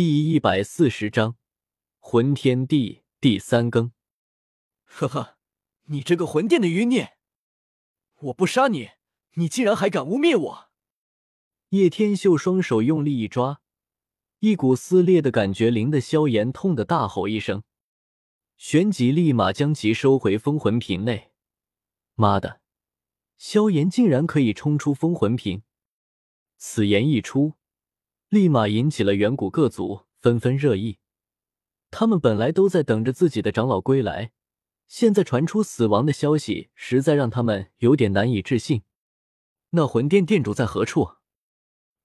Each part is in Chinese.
第一百四十章魂天地第三更。呵呵，你这个魂殿的余孽！我不杀你，你竟然还敢污蔑我！叶天秀双手用力一抓，一股撕裂的感觉令的萧炎痛的大吼一声，旋即立马将其收回封魂瓶内。妈的，萧炎竟然可以冲出封魂瓶！此言一出。立马引起了远古各族纷纷热议。他们本来都在等着自己的长老归来，现在传出死亡的消息，实在让他们有点难以置信。那魂殿殿主在何处？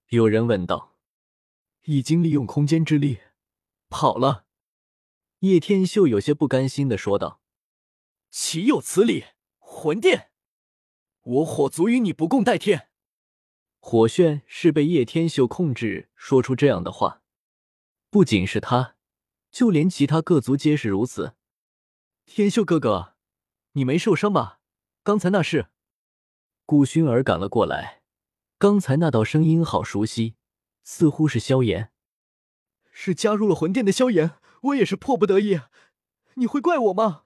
有人问道。已经利用空间之力跑了。叶天秀有些不甘心的说道：“岂有此理！魂殿，我火族与你不共戴天！”火炫是被叶天秀控制，说出这样的话。不仅是他，就连其他各族皆是如此。天秀哥哥，你没受伤吧？刚才那是……顾薰儿赶了过来。刚才那道声音好熟悉，似乎是萧炎。是加入了魂殿的萧炎，我也是迫不得已。你会怪我吗？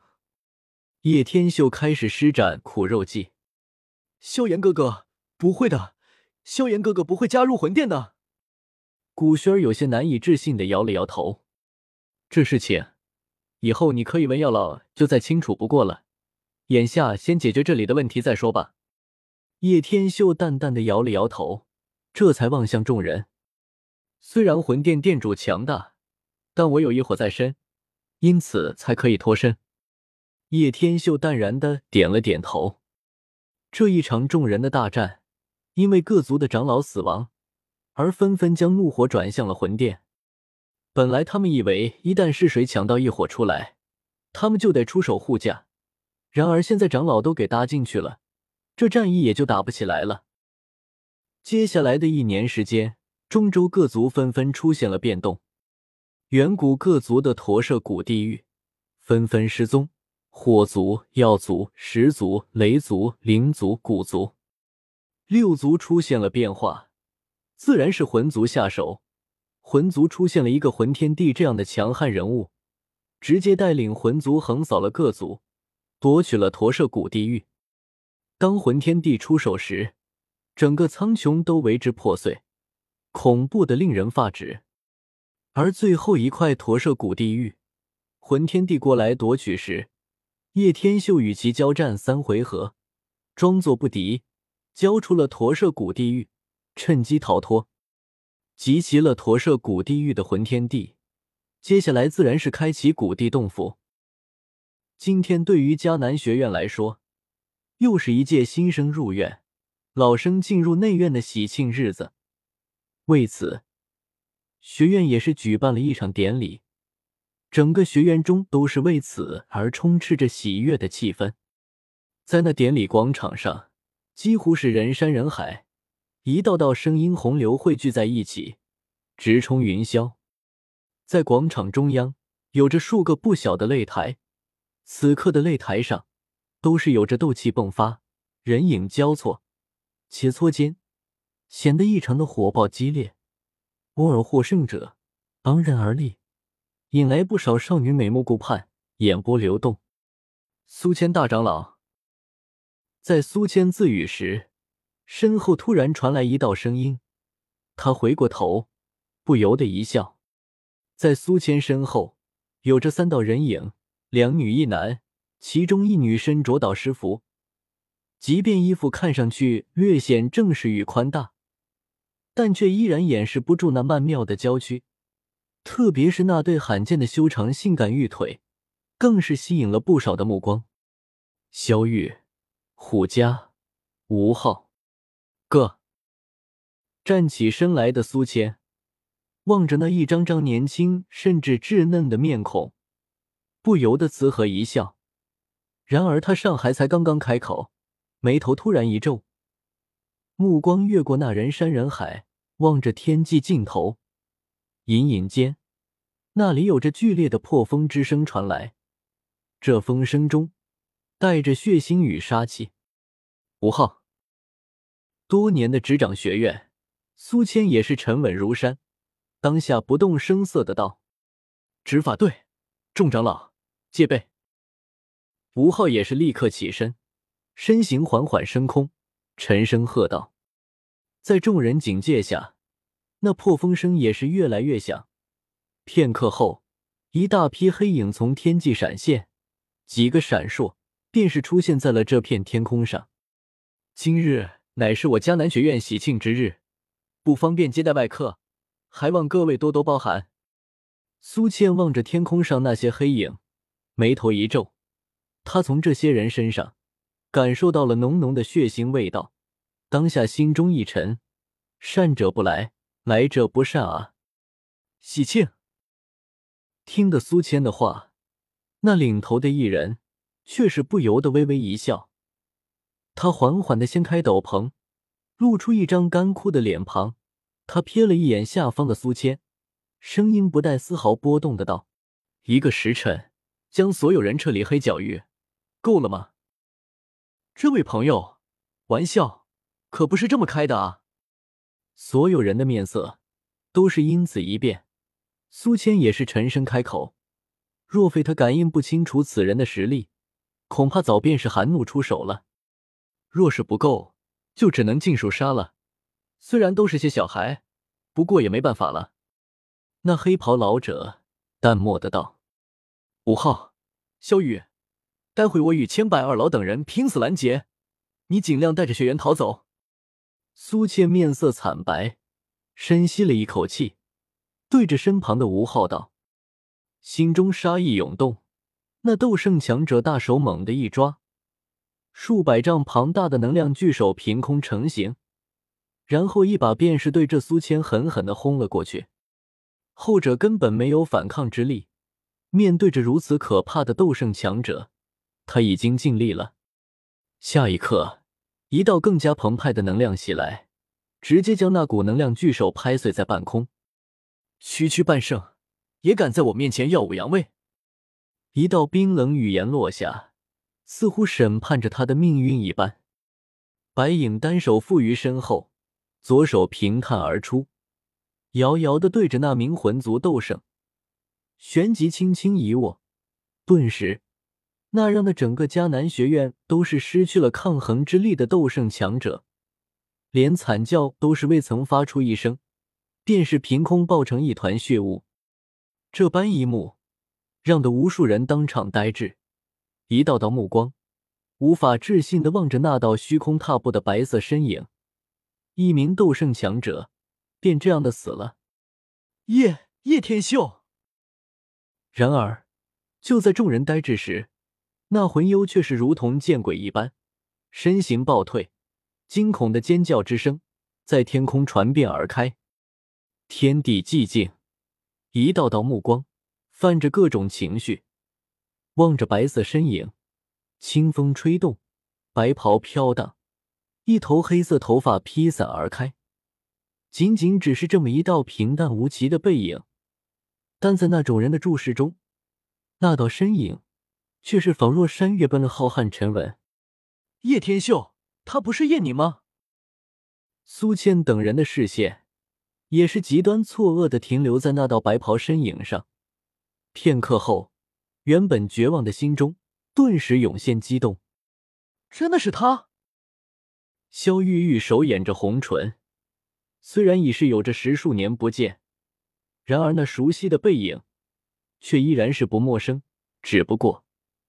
叶天秀开始施展苦肉计。萧炎哥哥，不会的。萧炎哥哥不会加入魂殿的。古轩儿有些难以置信的摇了摇头。这事情以后你可以问药老就再清楚不过了。眼下先解决这里的问题再说吧。叶天秀淡淡的摇了摇头，这才望向众人。虽然魂殿殿主强大，但我有一火在身，因此才可以脱身。叶天秀淡然的点了点头。这一场众人的大战。因为各族的长老死亡，而纷纷将怒火转向了魂殿。本来他们以为，一旦是谁抢到一火出来，他们就得出手护驾。然而现在长老都给搭进去了，这战役也就打不起来了。接下来的一年时间，中州各族纷纷出现了变动，远古各族的驼舍古地狱纷纷失踪，火族、药族、石族、雷族、灵族、古族。六族出现了变化，自然是魂族下手。魂族出现了一个魂天帝这样的强悍人物，直接带领魂族横扫了各族，夺取了驼舍古地狱。当魂天帝出手时，整个苍穹都为之破碎，恐怖的令人发指。而最后一块驼舍古地狱，魂天帝过来夺取时，叶天秀与其交战三回合，装作不敌。交出了驼舍古地狱，趁机逃脱，集齐了驼舍古地狱的魂天地。接下来自然是开启古地洞府。今天对于迦南学院来说，又是一届新生入院、老生进入内院的喜庆日子。为此，学院也是举办了一场典礼，整个学院中都是为此而充斥着喜悦的气氛。在那典礼广场上。几乎是人山人海，一道道声音洪流汇聚在一起，直冲云霄。在广场中央，有着数个不小的擂台，此刻的擂台上，都是有着斗气迸发，人影交错，切磋间显得异常的火爆激烈。偶尔获胜者昂然而立，引来不少少女美目顾盼，眼波流动。苏谦大长老。在苏谦自语时，身后突然传来一道声音。他回过头，不由得一笑。在苏谦身后，有着三道人影，两女一男，其中一女身着导师服，即便衣服看上去略显正式与宽大，但却依然掩饰不住那曼妙的娇躯。特别是那对罕见的修长性感玉腿，更是吸引了不少的目光。萧玉。虎家，吴昊，哥。站起身来的苏谦，望着那一张张年轻甚至稚嫩的面孔，不由得慈和一笑。然而他尚还才刚刚开口，眉头突然一皱，目光越过那人山人海，望着天际尽头，隐隐间，那里有着剧烈的破风之声传来，这风声中。带着血腥与杀气，吴昊。多年的执掌学院，苏谦也是沉稳如山，当下不动声色的道：“执法队，众长老，戒备。”吴昊也是立刻起身，身形缓缓升空，沉声喝道：“在众人警戒下，那破风声也是越来越响。片刻后，一大批黑影从天际闪现，几个闪烁，便是出现在了这片天空上。今日乃是我迦南学院喜庆之日，不方便接待外客，还望各位多多包涵。”苏倩望着天空上那些黑影，眉头一皱。他从这些人身上感受到了浓浓的血腥味道，当下心中一沉，善者不来，来者不善啊！喜庆。听得苏谦的话，那领头的一人却是不由得微微一笑。他缓缓的掀开斗篷，露出一张干枯的脸庞。他瞥了一眼下方的苏谦，声音不带丝毫波动的道：“一个时辰，将所有人撤离黑角域。”够了吗，这位朋友，玩笑可不是这么开的啊！所有人的面色都是因此一变。苏谦也是沉声开口：“若非他感应不清楚此人的实力，恐怕早便是含怒出手了。若是不够，就只能尽数杀了。虽然都是些小孩，不过也没办法了。”那黑袍老者淡漠的道：“五号，萧雨。”待会我与千百二老等人拼死拦截，你尽量带着学员逃走。苏倩面色惨白，深吸了一口气，对着身旁的吴昊道，心中杀意涌动。那斗圣强者大手猛地一抓，数百丈庞大的能量巨手凭空成型，然后一把便是对着苏谦狠狠的轰了过去。后者根本没有反抗之力，面对着如此可怕的斗圣强者。他已经尽力了。下一刻，一道更加澎湃的能量袭来，直接将那股能量巨手拍碎在半空。区区半圣，也敢在我面前耀武扬威？一道冰冷语言落下，似乎审判着他的命运一般。白影单手负于身后，左手平探而出，遥遥的对着那名魂族斗圣，旋即轻轻一握，顿时。那让那整个迦南学院都是失去了抗衡之力的斗圣强者，连惨叫都是未曾发出一声，便是凭空爆成一团血雾。这般一幕，让得无数人当场呆滞，一道道目光无法置信的望着那道虚空踏步的白色身影。一名斗圣强者便这样的死了。叶叶天秀。然而，就在众人呆滞时，那魂幽却是如同见鬼一般，身形暴退，惊恐的尖叫之声在天空传遍而开。天地寂静，一道道目光泛着各种情绪，望着白色身影。清风吹动，白袍飘荡，一头黑色头发披散而开。仅仅只是这么一道平淡无奇的背影，但在那种人的注视中，那道身影。却是仿若山岳般的浩瀚沉稳。叶天秀，他不是叶你吗？苏倩等人的视线也是极端错愕的停留在那道白袍身影上。片刻后，原本绝望的心中顿时涌现激动。真的是他！萧玉玉手掩着红唇，虽然已是有着十数年不见，然而那熟悉的背影却依然是不陌生。只不过。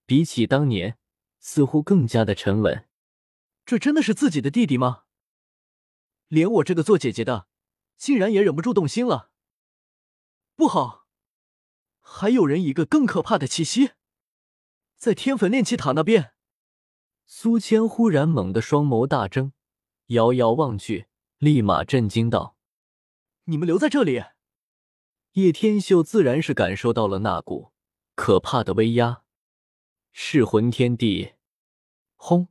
比起当年，似乎更加的沉稳。这真的是自己的弟弟吗？连我这个做姐姐的，竟然也忍不住动心了。不好，还有人一个更可怕的气息，在天坟炼气塔那边。苏谦忽然猛地双眸大睁，遥遥望去，立马震惊道：“你们留在这里！”叶天秀自然是感受到了那股可怕的威压。噬魂天地，轰！